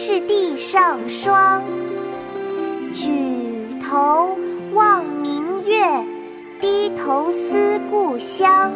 是地上霜。举头望明月，低头思故乡。